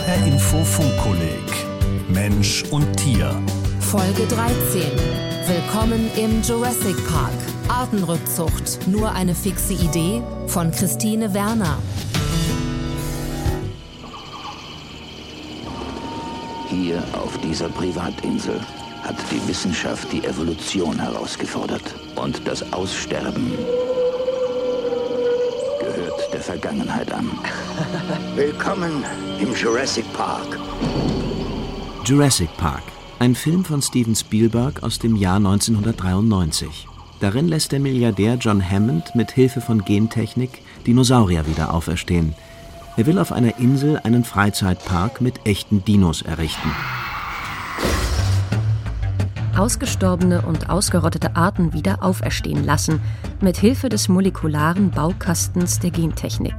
HR Info Funkkolleg Mensch und Tier. Folge 13. Willkommen im Jurassic Park. Artenrückzucht. Nur eine fixe Idee von Christine Werner. Hier auf dieser Privatinsel hat die Wissenschaft die Evolution herausgefordert. Und das Aussterben Vergangenheit an. Willkommen im Jurassic Park. Jurassic Park, ein Film von Steven Spielberg aus dem Jahr 1993. Darin lässt der Milliardär John Hammond mit Hilfe von Gentechnik Dinosaurier wieder auferstehen. Er will auf einer Insel einen Freizeitpark mit echten Dinos errichten. Ausgestorbene und ausgerottete Arten wieder auferstehen lassen, mit Hilfe des molekularen Baukastens der Gentechnik.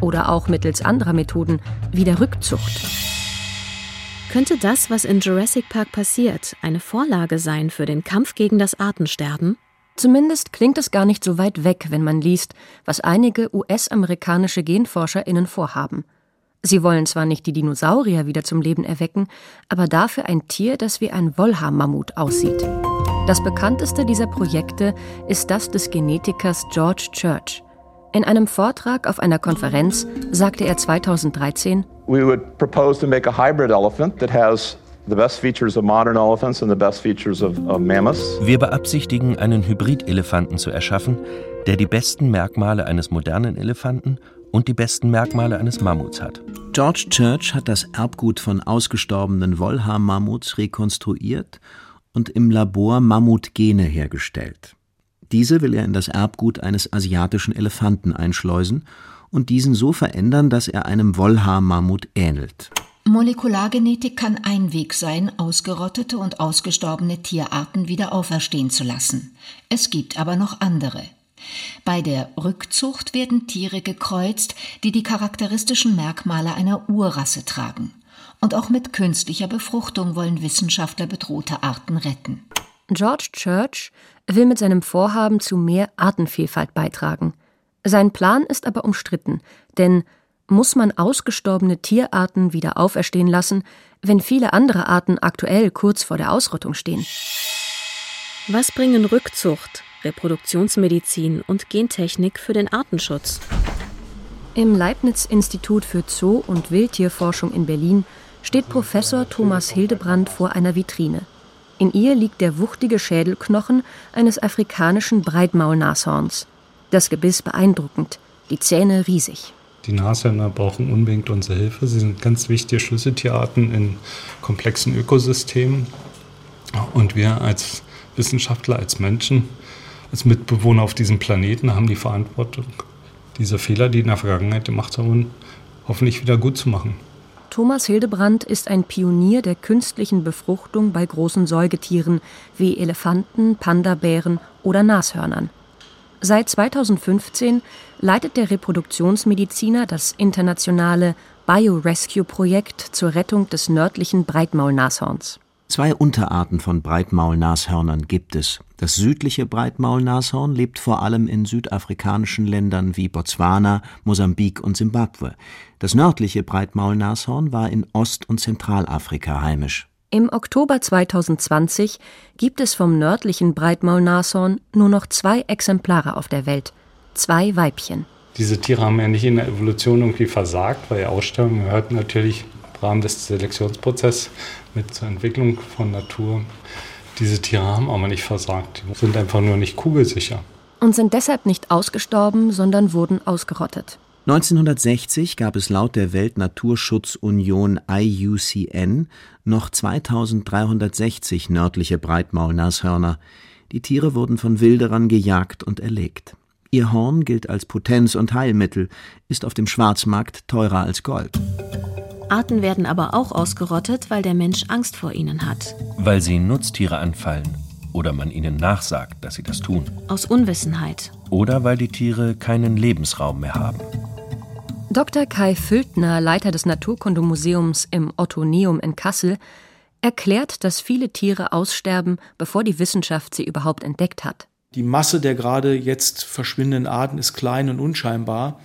Oder auch mittels anderer Methoden wie der Rückzucht. Könnte das, was in Jurassic Park passiert, eine Vorlage sein für den Kampf gegen das Artensterben? Zumindest klingt es gar nicht so weit weg, wenn man liest, was einige US-amerikanische GenforscherInnen vorhaben. Sie wollen zwar nicht die Dinosaurier wieder zum Leben erwecken, aber dafür ein Tier, das wie ein Wollhaarmammut aussieht. Das bekannteste dieser Projekte ist das des Genetikers George Church. In einem Vortrag auf einer Konferenz sagte er 2013, We would propose to make a hybrid elephant that has the best features of modern elephants and the best features of, of mammoths. Wir beabsichtigen, einen Hybrid-Elefanten zu erschaffen, der die besten Merkmale eines modernen Elefanten und die besten Merkmale eines Mammuts hat. George Church hat das Erbgut von ausgestorbenen Wollhaar-Mammuts rekonstruiert und im Labor Mammutgene hergestellt. Diese will er in das Erbgut eines asiatischen Elefanten einschleusen und diesen so verändern, dass er einem Wollhaarmammut ähnelt. Molekulargenetik kann ein Weg sein, ausgerottete und ausgestorbene Tierarten wieder auferstehen zu lassen. Es gibt aber noch andere. Bei der Rückzucht werden Tiere gekreuzt, die die charakteristischen Merkmale einer Urrasse tragen. Und auch mit künstlicher Befruchtung wollen Wissenschaftler bedrohte Arten retten. George Church will mit seinem Vorhaben zu mehr Artenvielfalt beitragen. Sein Plan ist aber umstritten, denn muss man ausgestorbene Tierarten wieder auferstehen lassen, wenn viele andere Arten aktuell kurz vor der Ausrottung stehen? Was bringen Rückzucht, Reproduktionsmedizin und Gentechnik für den Artenschutz? Im Leibniz-Institut für Zoo- und Wildtierforschung in Berlin steht Professor Thomas Hildebrand vor einer Vitrine. In ihr liegt der wuchtige Schädelknochen eines afrikanischen Breitmaulnashorns. Das Gebiss beeindruckend, die Zähne riesig. Die Nashörner brauchen unbedingt unsere Hilfe. Sie sind ganz wichtige Schlüsseltierarten in komplexen Ökosystemen. Und wir als Wissenschaftler, als Menschen, als Mitbewohner auf diesem Planeten haben die Verantwortung, diese Fehler, die in der Vergangenheit gemacht wurden, hoffentlich wieder gut zu machen. Thomas Hildebrand ist ein Pionier der künstlichen Befruchtung bei großen Säugetieren wie Elefanten, Pandabären oder Nashörnern. Seit 2015 leitet der Reproduktionsmediziner das internationale Biorescue-Projekt zur Rettung des nördlichen Breitmaulnashorns. Zwei Unterarten von Breitmaulnashörnern gibt es. Das südliche Breitmaulnashorn lebt vor allem in südafrikanischen Ländern wie Botswana, Mosambik und Simbabwe. Das nördliche Breitmaulnashorn war in Ost- und Zentralafrika heimisch. Im Oktober 2020 gibt es vom nördlichen Breitmaulnashorn nur noch zwei Exemplare auf der Welt, zwei Weibchen. Diese Tiere haben ja nicht in der Evolution irgendwie versagt, weil Aussterben gehört natürlich im Rahmen des Selektionsprozesses mit zur Entwicklung von Natur. Diese Tiere haben aber nicht versagt, die sind einfach nur nicht kugelsicher. Und sind deshalb nicht ausgestorben, sondern wurden ausgerottet. 1960 gab es laut der Weltnaturschutzunion IUCN noch 2360 nördliche Breitmaulnashörner. Die Tiere wurden von Wilderern gejagt und erlegt. Ihr Horn gilt als Potenz- und Heilmittel, ist auf dem Schwarzmarkt teurer als Gold. Arten werden aber auch ausgerottet, weil der Mensch Angst vor ihnen hat. Weil sie Nutztiere anfallen oder man ihnen nachsagt, dass sie das tun. Aus Unwissenheit. Oder weil die Tiere keinen Lebensraum mehr haben. Dr. Kai Füldner, Leiter des Naturkundemuseums im Ottoneum in Kassel, erklärt, dass viele Tiere aussterben, bevor die Wissenschaft sie überhaupt entdeckt hat. Die Masse der gerade jetzt verschwindenden Arten ist klein und unscheinbar.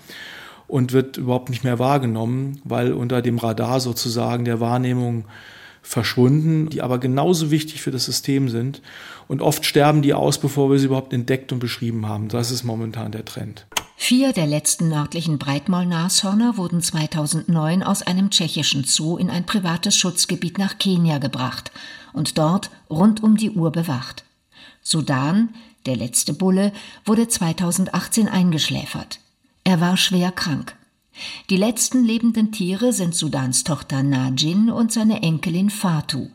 Und wird überhaupt nicht mehr wahrgenommen, weil unter dem Radar sozusagen der Wahrnehmung verschwunden, die aber genauso wichtig für das System sind. Und oft sterben die aus, bevor wir sie überhaupt entdeckt und beschrieben haben. Das ist momentan der Trend. Vier der letzten nördlichen Breitmaulnashörner wurden 2009 aus einem tschechischen Zoo in ein privates Schutzgebiet nach Kenia gebracht und dort rund um die Uhr bewacht. Sudan, der letzte Bulle, wurde 2018 eingeschläfert. Er war schwer krank. Die letzten lebenden Tiere sind Sudans Tochter Najin und seine Enkelin Fatu.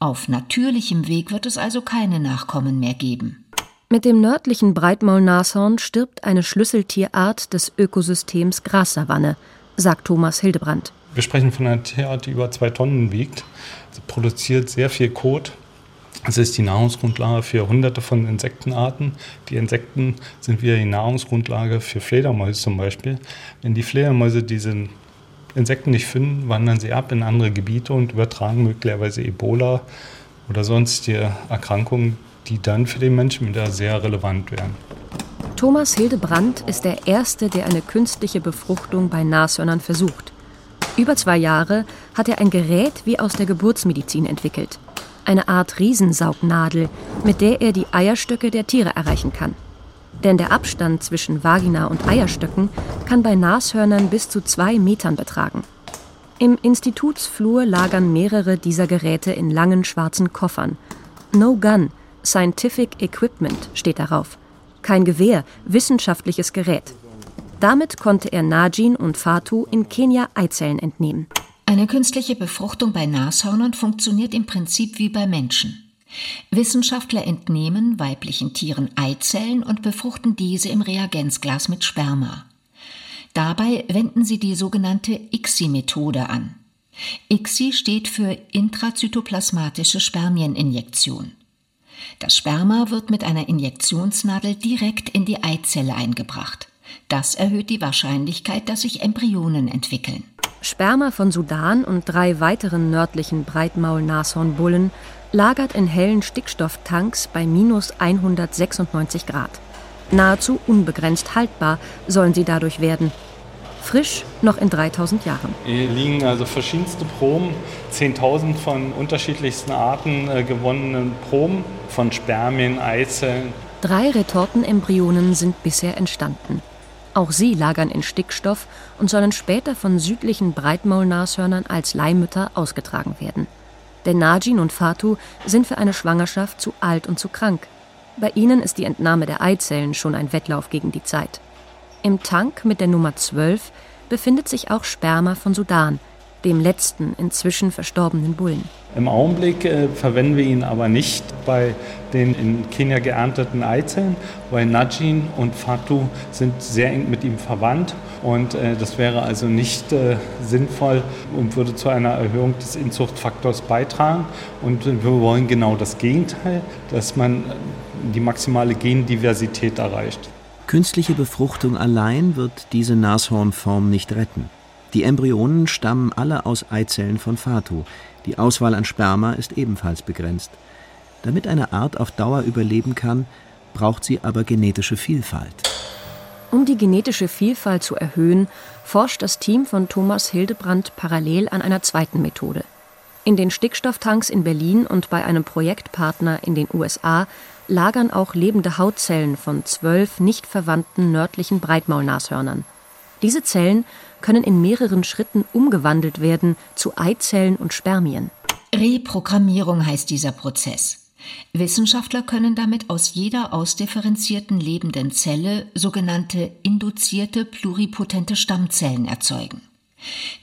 Auf natürlichem Weg wird es also keine Nachkommen mehr geben. Mit dem nördlichen Breitmaulnashorn stirbt eine Schlüsseltierart des Ökosystems Grassavanne, sagt Thomas Hildebrand. Wir sprechen von einer Tierart, die über zwei Tonnen wiegt. Sie produziert sehr viel Kot es ist die Nahrungsgrundlage für hunderte von Insektenarten. Die Insekten sind wieder die Nahrungsgrundlage für Fledermäuse zum Beispiel. Wenn die Fledermäuse diese Insekten nicht finden, wandern sie ab in andere Gebiete und übertragen möglicherweise Ebola oder sonstige Erkrankungen, die dann für den Menschen wieder sehr relevant wären. Thomas Hildebrand ist der Erste, der eine künstliche Befruchtung bei Nashörnern versucht. Über zwei Jahre hat er ein Gerät wie aus der Geburtsmedizin entwickelt eine Art Riesensaugnadel, mit der er die Eierstöcke der Tiere erreichen kann. Denn der Abstand zwischen Vagina und Eierstöcken kann bei Nashörnern bis zu zwei Metern betragen. Im Institutsflur lagern mehrere dieser Geräte in langen schwarzen Koffern. No Gun, Scientific Equipment steht darauf. Kein Gewehr, wissenschaftliches Gerät. Damit konnte er Najin und Fatu in Kenia Eizellen entnehmen. Eine künstliche Befruchtung bei Nashörnern funktioniert im Prinzip wie bei Menschen. Wissenschaftler entnehmen weiblichen Tieren Eizellen und befruchten diese im Reagenzglas mit Sperma. Dabei wenden sie die sogenannte ICSI-Methode an. ICSI steht für intrazytoplasmatische Spermieninjektion. Das Sperma wird mit einer Injektionsnadel direkt in die Eizelle eingebracht. Das erhöht die Wahrscheinlichkeit, dass sich Embryonen entwickeln. Sperma von Sudan und drei weiteren nördlichen Breitmaul-Nashornbullen lagert in hellen Stickstofftanks bei minus 196 Grad. Nahezu unbegrenzt haltbar sollen sie dadurch werden. Frisch noch in 3000 Jahren. Hier liegen also verschiedenste Proben, 10.000 von unterschiedlichsten Arten äh, gewonnenen Proben von Spermien, Eizellen. Drei Retortenembryonen sind bisher entstanden. Auch sie lagern in Stickstoff und sollen später von südlichen Breitmaulnashörnern als Leihmütter ausgetragen werden. Denn Najin und Fatu sind für eine Schwangerschaft zu alt und zu krank. Bei ihnen ist die Entnahme der Eizellen schon ein Wettlauf gegen die Zeit. Im Tank mit der Nummer 12 befindet sich auch Sperma von Sudan, dem letzten inzwischen verstorbenen Bullen. Im Augenblick äh, verwenden wir ihn aber nicht bei den in Kenia geernteten Eizellen, weil Najin und Fatu sind sehr eng mit ihm verwandt und äh, das wäre also nicht äh, sinnvoll und würde zu einer Erhöhung des Inzuchtfaktors beitragen. Und wir wollen genau das Gegenteil, dass man die maximale Gendiversität erreicht. Künstliche Befruchtung allein wird diese Nashornform nicht retten. Die Embryonen stammen alle aus Eizellen von Fatu. Die Auswahl an Sperma ist ebenfalls begrenzt. Damit eine Art auf Dauer überleben kann, braucht sie aber genetische Vielfalt. Um die genetische Vielfalt zu erhöhen, forscht das Team von Thomas Hildebrand parallel an einer zweiten Methode. In den Stickstofftanks in Berlin und bei einem Projektpartner in den USA lagern auch lebende Hautzellen von zwölf nicht verwandten nördlichen Breitmaulnashörnern. Diese Zellen können in mehreren Schritten umgewandelt werden zu Eizellen und Spermien. Reprogrammierung heißt dieser Prozess. Wissenschaftler können damit aus jeder ausdifferenzierten lebenden Zelle sogenannte induzierte pluripotente Stammzellen erzeugen.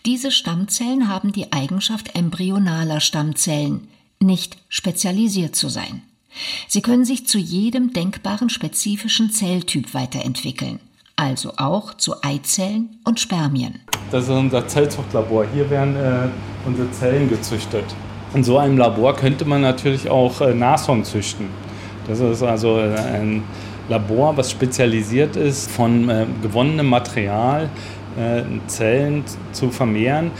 Diese Stammzellen haben die Eigenschaft embryonaler Stammzellen, nicht spezialisiert zu sein. Sie können sich zu jedem denkbaren spezifischen Zelltyp weiterentwickeln, also auch zu Eizellen und Spermien. Das ist unser Zellzuchtlabor. Hier werden äh, unsere Zellen gezüchtet. In so einem Labor könnte man natürlich auch äh, Nashorn züchten. Das ist also äh, ein Labor, was spezialisiert ist, von äh, gewonnenem Material äh, Zellen zu vermehren,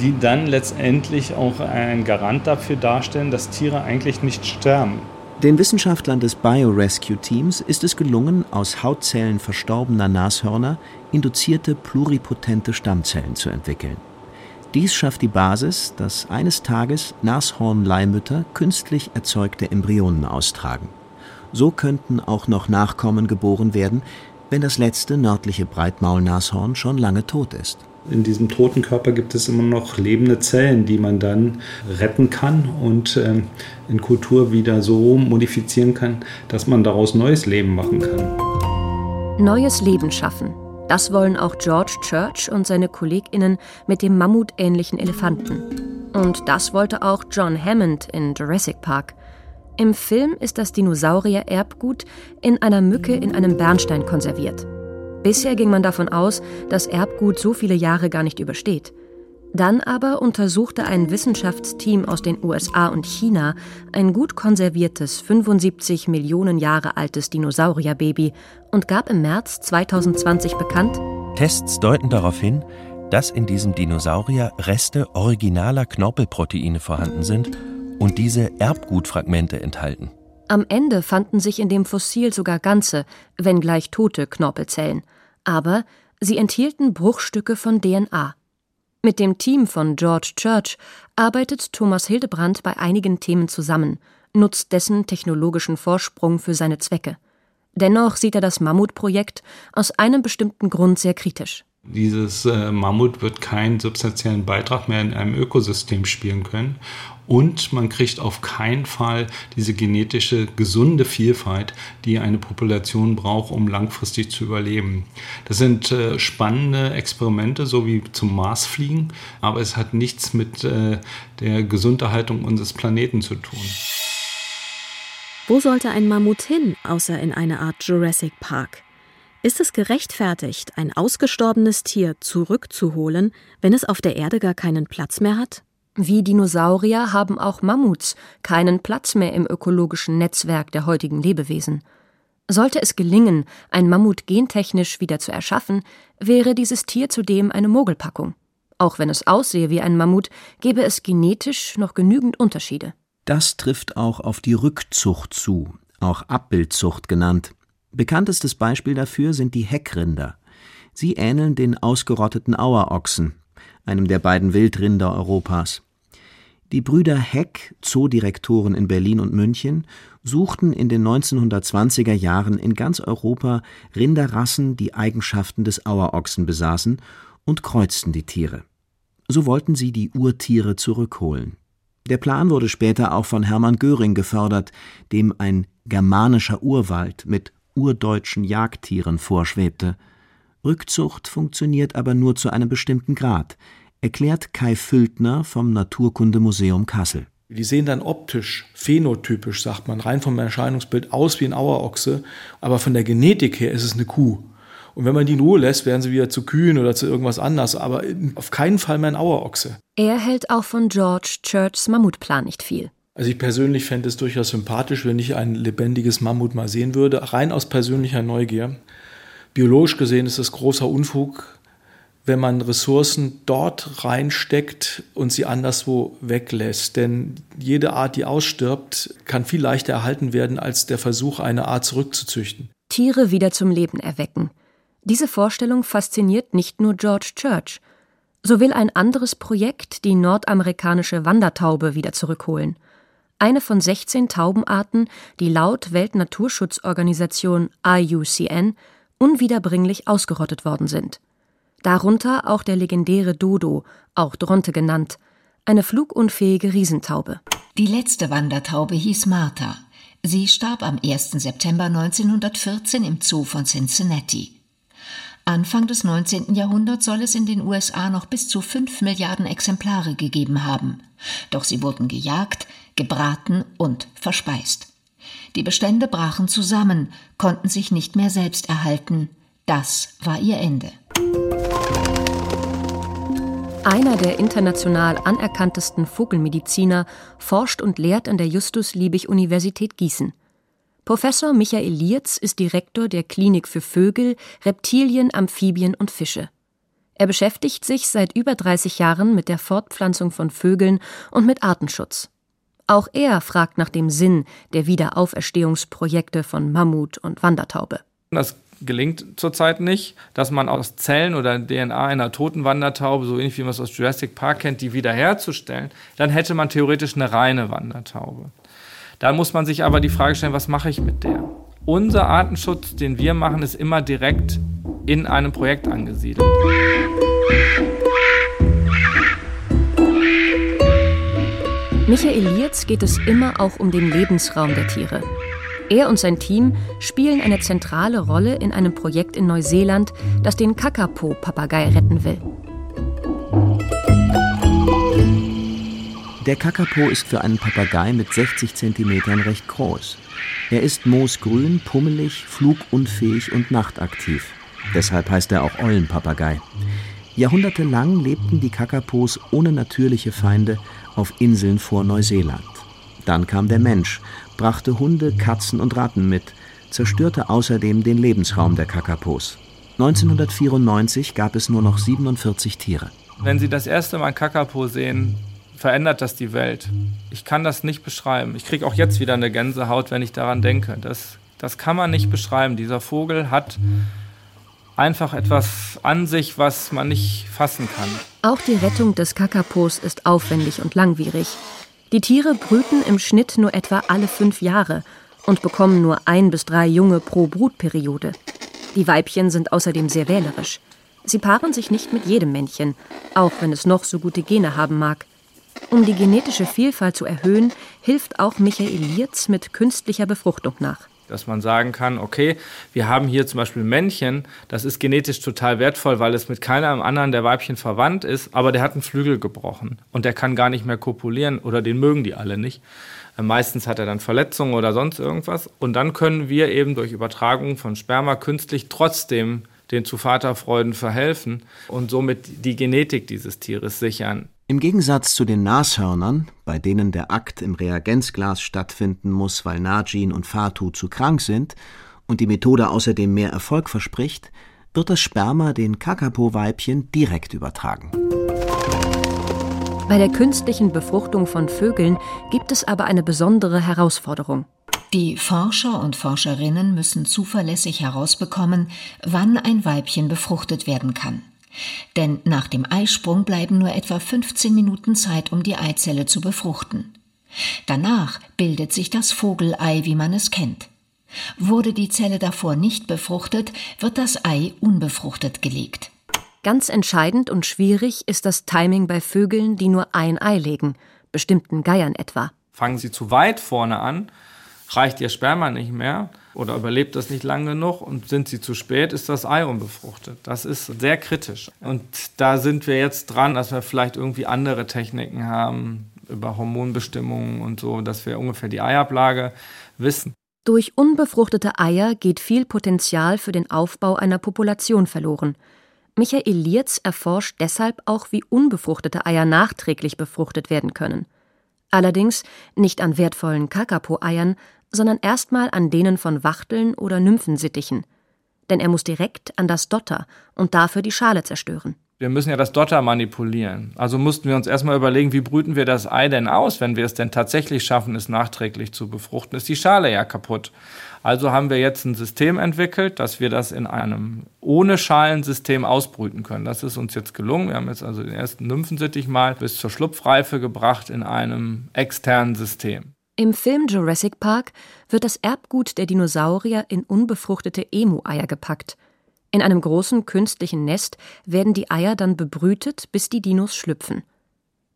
die dann letztendlich auch ein Garant dafür darstellen, dass Tiere eigentlich nicht sterben. Den Wissenschaftlern des Biorescue-Teams ist es gelungen, aus Hautzellen verstorbener Nashörner induzierte pluripotente Stammzellen zu entwickeln. Dies schafft die Basis, dass eines Tages Nashornleihmütter künstlich erzeugte Embryonen austragen. So könnten auch noch Nachkommen geboren werden, wenn das letzte nördliche Breitmaulnashorn schon lange tot ist in diesem toten Körper gibt es immer noch lebende Zellen, die man dann retten kann und ähm, in Kultur wieder so modifizieren kann, dass man daraus neues Leben machen kann. Neues Leben schaffen. Das wollen auch George Church und seine KollegInnen mit dem mammutähnlichen Elefanten. Und das wollte auch John Hammond in Jurassic Park. Im Film ist das Dinosaurier-Erbgut in einer Mücke in einem Bernstein konserviert. Bisher ging man davon aus, dass Erbgut so viele Jahre gar nicht übersteht. Dann aber untersuchte ein Wissenschaftsteam aus den USA und China ein gut konserviertes 75 Millionen Jahre altes Dinosaurierbaby und gab im März 2020 bekannt, Tests deuten darauf hin, dass in diesem Dinosaurier Reste originaler Knorpelproteine vorhanden sind und diese Erbgutfragmente enthalten. Am Ende fanden sich in dem Fossil sogar ganze, wenngleich tote Knorpelzellen, aber sie enthielten Bruchstücke von DNA. Mit dem Team von George Church arbeitet Thomas Hildebrand bei einigen Themen zusammen, nutzt dessen technologischen Vorsprung für seine Zwecke. Dennoch sieht er das Mammutprojekt aus einem bestimmten Grund sehr kritisch. Dieses äh, Mammut wird keinen substanziellen Beitrag mehr in einem Ökosystem spielen können. Und man kriegt auf keinen Fall diese genetische gesunde Vielfalt, die eine Population braucht, um langfristig zu überleben. Das sind äh, spannende Experimente, so wie zum Mars fliegen, aber es hat nichts mit äh, der Gesunderhaltung unseres Planeten zu tun. Wo sollte ein Mammut hin, außer in eine Art Jurassic Park? Ist es gerechtfertigt, ein ausgestorbenes Tier zurückzuholen, wenn es auf der Erde gar keinen Platz mehr hat? Wie Dinosaurier haben auch Mammuts keinen Platz mehr im ökologischen Netzwerk der heutigen Lebewesen. Sollte es gelingen, ein Mammut gentechnisch wieder zu erschaffen, wäre dieses Tier zudem eine Mogelpackung. Auch wenn es aussehe wie ein Mammut, gäbe es genetisch noch genügend Unterschiede. Das trifft auch auf die Rückzucht zu, auch Abbildzucht genannt. Bekanntestes Beispiel dafür sind die Heckrinder. Sie ähneln den ausgerotteten Auerochsen, einem der beiden Wildrinder Europas. Die Brüder Heck, Zoodirektoren in Berlin und München, suchten in den 1920er Jahren in ganz Europa Rinderrassen, die Eigenschaften des Auerochsen besaßen, und kreuzten die Tiere. So wollten sie die Urtiere zurückholen. Der Plan wurde später auch von Hermann Göring gefördert, dem ein germanischer Urwald mit urdeutschen Jagdtieren vorschwebte. Rückzucht funktioniert aber nur zu einem bestimmten Grad, erklärt Kai Füldner vom Naturkundemuseum Kassel. Die sehen dann optisch, phänotypisch, sagt man, rein vom Erscheinungsbild aus wie ein Auerochse, aber von der Genetik her ist es eine Kuh. Und wenn man die in Ruhe lässt, werden sie wieder zu Kühen oder zu irgendwas anders, aber auf keinen Fall mehr ein Auerochse. Er hält auch von George Churchs Mammutplan nicht viel. Also ich persönlich fände es durchaus sympathisch, wenn ich ein lebendiges Mammut mal sehen würde, rein aus persönlicher Neugier. Biologisch gesehen ist es großer Unfug, wenn man Ressourcen dort reinsteckt und sie anderswo weglässt. Denn jede Art, die ausstirbt, kann viel leichter erhalten werden, als der Versuch, eine Art zurückzuzüchten. Tiere wieder zum Leben erwecken. Diese Vorstellung fasziniert nicht nur George Church. So will ein anderes Projekt die nordamerikanische Wandertaube wieder zurückholen – eine von 16 Taubenarten, die laut Weltnaturschutzorganisation IUCN unwiederbringlich ausgerottet worden sind. Darunter auch der legendäre Dodo, auch Dronte genannt, eine flugunfähige Riesentaube. Die letzte Wandertaube hieß Martha. Sie starb am 1. September 1914 im Zoo von Cincinnati. Anfang des 19. Jahrhunderts soll es in den USA noch bis zu 5 Milliarden Exemplare gegeben haben. Doch sie wurden gejagt, gebraten und verspeist. Die Bestände brachen zusammen, konnten sich nicht mehr selbst erhalten. Das war ihr Ende. Einer der international anerkanntesten Vogelmediziner forscht und lehrt an der Justus-Liebig-Universität Gießen. Professor Michael Lierz ist Direktor der Klinik für Vögel, Reptilien, Amphibien und Fische. Er beschäftigt sich seit über 30 Jahren mit der Fortpflanzung von Vögeln und mit Artenschutz. Auch er fragt nach dem Sinn der Wiederauferstehungsprojekte von Mammut und Wandertaube. Das gelingt zurzeit nicht, dass man aus Zellen oder DNA einer toten Wandertaube, so ähnlich wie man es aus Jurassic Park kennt, die wiederherzustellen, dann hätte man theoretisch eine reine Wandertaube. Da muss man sich aber die Frage stellen, was mache ich mit der? Unser Artenschutz, den wir machen, ist immer direkt in einem Projekt angesiedelt. Michael Lierz geht es immer auch um den Lebensraum der Tiere. Er und sein Team spielen eine zentrale Rolle in einem Projekt in Neuseeland, das den Kakapo-Papagei retten will. Der Kakapo ist für einen Papagei mit 60 cm recht groß. Er ist moosgrün, pummelig, flugunfähig und nachtaktiv. Deshalb heißt er auch Eulenpapagei. Jahrhundertelang lebten die Kakapos ohne natürliche Feinde auf Inseln vor Neuseeland. Dann kam der Mensch, brachte Hunde, Katzen und Ratten mit, zerstörte außerdem den Lebensraum der Kakapos. 1994 gab es nur noch 47 Tiere. Wenn Sie das erste Mal Kakapo sehen, verändert das die Welt. Ich kann das nicht beschreiben. Ich kriege auch jetzt wieder eine Gänsehaut, wenn ich daran denke. Das, das kann man nicht beschreiben. Dieser Vogel hat einfach etwas an sich, was man nicht fassen kann. Auch die Rettung des Kakapos ist aufwendig und langwierig. Die Tiere brüten im Schnitt nur etwa alle fünf Jahre und bekommen nur ein bis drei Junge pro Brutperiode. Die Weibchen sind außerdem sehr wählerisch. Sie paaren sich nicht mit jedem Männchen, auch wenn es noch so gute Gene haben mag. Um die genetische Vielfalt zu erhöhen, hilft auch Michael Lierz mit künstlicher Befruchtung nach. Dass man sagen kann, okay, wir haben hier zum Beispiel Männchen, das ist genetisch total wertvoll, weil es mit keinem anderen der Weibchen verwandt ist, aber der hat einen Flügel gebrochen und der kann gar nicht mehr kopulieren oder den mögen die alle nicht. Äh, meistens hat er dann Verletzungen oder sonst irgendwas. Und dann können wir eben durch Übertragung von Sperma künstlich trotzdem den zu Vaterfreuden verhelfen und somit die Genetik dieses Tieres sichern. Im Gegensatz zu den Nashörnern, bei denen der Akt im Reagenzglas stattfinden muss, weil Najin und Fatu zu krank sind und die Methode außerdem mehr Erfolg verspricht, wird das Sperma den Kakapo-Weibchen direkt übertragen. Bei der künstlichen Befruchtung von Vögeln gibt es aber eine besondere Herausforderung. Die Forscher und Forscherinnen müssen zuverlässig herausbekommen, wann ein Weibchen befruchtet werden kann. Denn nach dem Eisprung bleiben nur etwa 15 Minuten Zeit, um die Eizelle zu befruchten. Danach bildet sich das Vogelei, wie man es kennt. Wurde die Zelle davor nicht befruchtet, wird das Ei unbefruchtet gelegt. Ganz entscheidend und schwierig ist das Timing bei Vögeln, die nur ein Ei legen, bestimmten Geiern etwa. Fangen sie zu weit vorne an, reicht ihr Sperma nicht mehr oder überlebt das nicht lang genug und sind sie zu spät, ist das Ei unbefruchtet. Das ist sehr kritisch. Und da sind wir jetzt dran, dass wir vielleicht irgendwie andere Techniken haben über Hormonbestimmungen und so, dass wir ungefähr die Eiablage wissen. Durch unbefruchtete Eier geht viel Potenzial für den Aufbau einer Population verloren. Michael Lierz erforscht deshalb auch, wie unbefruchtete Eier nachträglich befruchtet werden können. Allerdings nicht an wertvollen Kakapo-Eiern, sondern erstmal an denen von Wachteln oder Nymphensittichen. Denn er muss direkt an das Dotter und dafür die Schale zerstören. Wir müssen ja das Dotter manipulieren. Also mussten wir uns erstmal überlegen, wie brüten wir das Ei denn aus, wenn wir es denn tatsächlich schaffen, es nachträglich zu befruchten. Ist die Schale ja kaputt. Also haben wir jetzt ein System entwickelt, dass wir das in einem ohne Schalensystem ausbrüten können. Das ist uns jetzt gelungen. Wir haben jetzt also den ersten Nymphensittich mal bis zur Schlupfreife gebracht in einem externen System. Im Film Jurassic Park wird das Erbgut der Dinosaurier in unbefruchtete Emu-Eier gepackt. In einem großen künstlichen Nest werden die Eier dann bebrütet, bis die Dinos schlüpfen.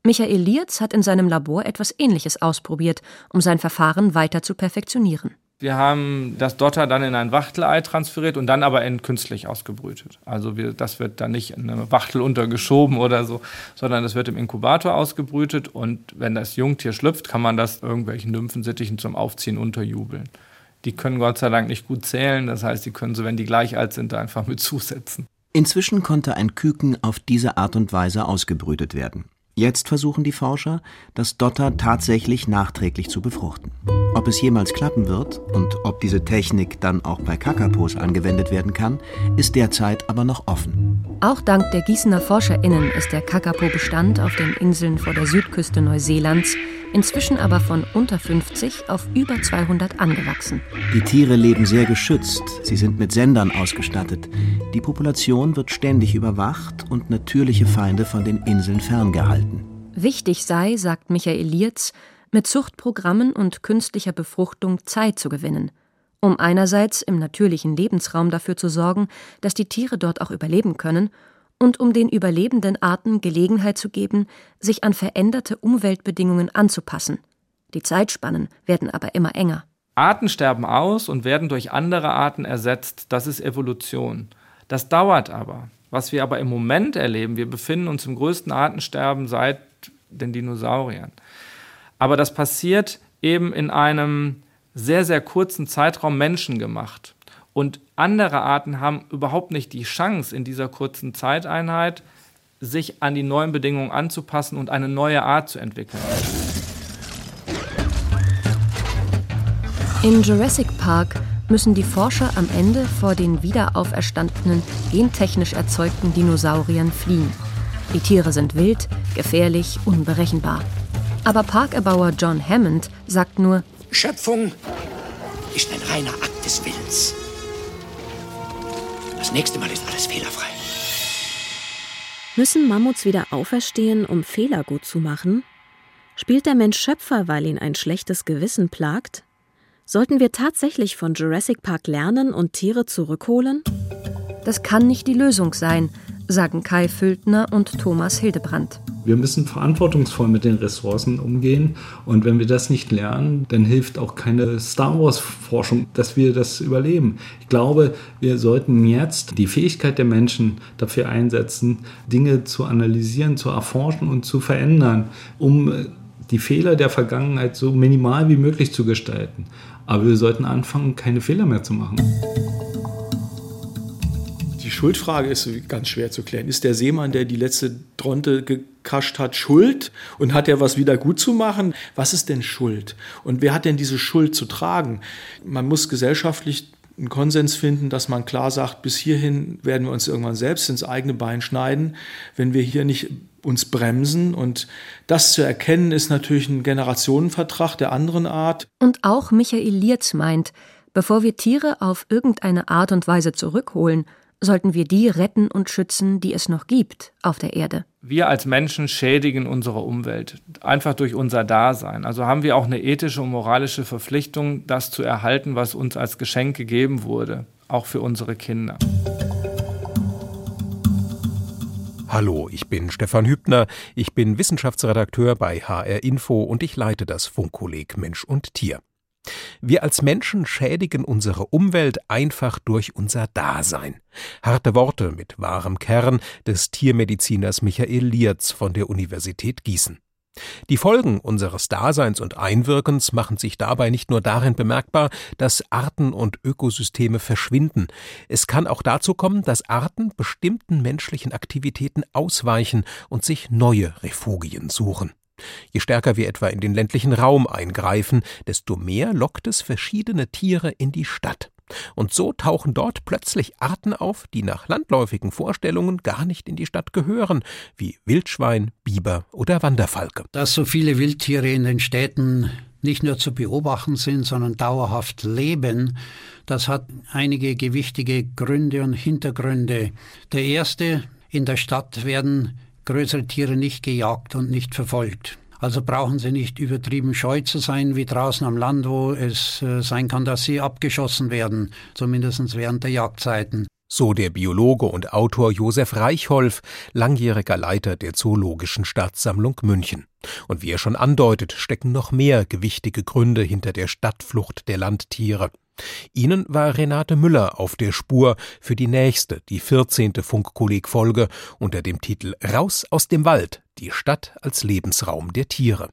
Michael Lierz hat in seinem Labor etwas Ähnliches ausprobiert, um sein Verfahren weiter zu perfektionieren. Wir haben das Dotter dann in ein Wachtelei transferiert und dann aber in künstlich ausgebrütet. Also wir, das wird dann nicht in eine Wachtel untergeschoben oder so, sondern das wird im Inkubator ausgebrütet und wenn das Jungtier schlüpft, kann man das irgendwelchen Nymphensittichen zum Aufziehen unterjubeln. Die können Gott sei Dank nicht gut zählen, das heißt, die können sie, wenn die gleich alt sind, da einfach mit zusetzen. Inzwischen konnte ein Küken auf diese Art und Weise ausgebrütet werden. Jetzt versuchen die Forscher, das Dotter tatsächlich nachträglich zu befruchten. Ob es jemals klappen wird und ob diese Technik dann auch bei Kakapos angewendet werden kann, ist derzeit aber noch offen. Auch dank der Gießener ForscherInnen ist der Kakapo-Bestand auf den Inseln vor der Südküste Neuseelands inzwischen aber von unter 50 auf über 200 angewachsen. Die Tiere leben sehr geschützt, sie sind mit Sendern ausgestattet. Die Population wird ständig überwacht und natürliche Feinde von den Inseln ferngehalten. Wichtig sei, sagt Michael Lierz, mit Zuchtprogrammen und künstlicher Befruchtung Zeit zu gewinnen, um einerseits im natürlichen Lebensraum dafür zu sorgen, dass die Tiere dort auch überleben können, und um den überlebenden Arten Gelegenheit zu geben, sich an veränderte Umweltbedingungen anzupassen. Die Zeitspannen werden aber immer enger. Arten sterben aus und werden durch andere Arten ersetzt. Das ist Evolution. Das dauert aber. Was wir aber im Moment erleben, wir befinden uns im größten Artensterben seit den Dinosauriern. Aber das passiert eben in einem sehr, sehr kurzen Zeitraum menschengemacht. Und andere Arten haben überhaupt nicht die Chance, in dieser kurzen Zeiteinheit sich an die neuen Bedingungen anzupassen und eine neue Art zu entwickeln. In Jurassic Park müssen die Forscher am Ende vor den wiederauferstandenen, gentechnisch erzeugten Dinosauriern fliehen. Die Tiere sind wild, gefährlich, unberechenbar. Aber Parkerbauer John Hammond sagt nur: Schöpfung ist ein reiner Akt des Willens. Das nächste Mal ist alles fehlerfrei. Müssen Mammuts wieder auferstehen, um Fehler gut zu machen? Spielt der Mensch Schöpfer, weil ihn ein schlechtes Gewissen plagt? Sollten wir tatsächlich von Jurassic Park lernen und Tiere zurückholen? Das kann nicht die Lösung sein, sagen Kai Füldner und Thomas Hildebrandt. Wir müssen verantwortungsvoll mit den Ressourcen umgehen. Und wenn wir das nicht lernen, dann hilft auch keine Star Wars-Forschung, dass wir das überleben. Ich glaube, wir sollten jetzt die Fähigkeit der Menschen dafür einsetzen, Dinge zu analysieren, zu erforschen und zu verändern, um die Fehler der Vergangenheit so minimal wie möglich zu gestalten. Aber wir sollten anfangen, keine Fehler mehr zu machen. Schuldfrage ist ganz schwer zu klären. Ist der Seemann, der die letzte Dronte gekascht hat, schuld und hat er was wieder gut zu machen? Was ist denn Schuld? Und wer hat denn diese Schuld zu tragen? Man muss gesellschaftlich einen Konsens finden, dass man klar sagt, bis hierhin werden wir uns irgendwann selbst ins eigene Bein schneiden, wenn wir hier nicht uns bremsen. Und das zu erkennen, ist natürlich ein Generationenvertrag der anderen Art. Und auch Michael Lierz meint, bevor wir Tiere auf irgendeine Art und Weise zurückholen, sollten wir die retten und schützen, die es noch gibt auf der Erde. Wir als Menschen schädigen unsere Umwelt einfach durch unser Dasein. Also haben wir auch eine ethische und moralische Verpflichtung, das zu erhalten, was uns als Geschenk gegeben wurde, auch für unsere Kinder. Hallo, ich bin Stefan Hübner, ich bin Wissenschaftsredakteur bei HR Info und ich leite das Funkkolleg Mensch und Tier. Wir als Menschen schädigen unsere Umwelt einfach durch unser Dasein. Harte Worte mit wahrem Kern des Tiermediziners Michael Lierz von der Universität Gießen. Die Folgen unseres Daseins und Einwirkens machen sich dabei nicht nur darin bemerkbar, dass Arten und Ökosysteme verschwinden. Es kann auch dazu kommen, dass Arten bestimmten menschlichen Aktivitäten ausweichen und sich neue Refugien suchen. Je stärker wir etwa in den ländlichen Raum eingreifen, desto mehr lockt es verschiedene Tiere in die Stadt. Und so tauchen dort plötzlich Arten auf, die nach landläufigen Vorstellungen gar nicht in die Stadt gehören, wie Wildschwein, Biber oder Wanderfalke. Dass so viele Wildtiere in den Städten nicht nur zu beobachten sind, sondern dauerhaft leben, das hat einige gewichtige Gründe und Hintergründe. Der erste, in der Stadt werden größere Tiere nicht gejagt und nicht verfolgt. Also brauchen sie nicht übertrieben scheu zu sein, wie draußen am Land, wo es äh, sein kann, dass sie abgeschossen werden, zumindest während der Jagdzeiten. So der Biologe und Autor Josef Reichholf, langjähriger Leiter der Zoologischen Staatssammlung München. Und wie er schon andeutet, stecken noch mehr gewichtige Gründe hinter der Stadtflucht der Landtiere. Ihnen war Renate Müller auf der Spur für die nächste, die 14. Funkkolleg-Folge unter dem Titel Raus aus dem Wald, die Stadt als Lebensraum der Tiere.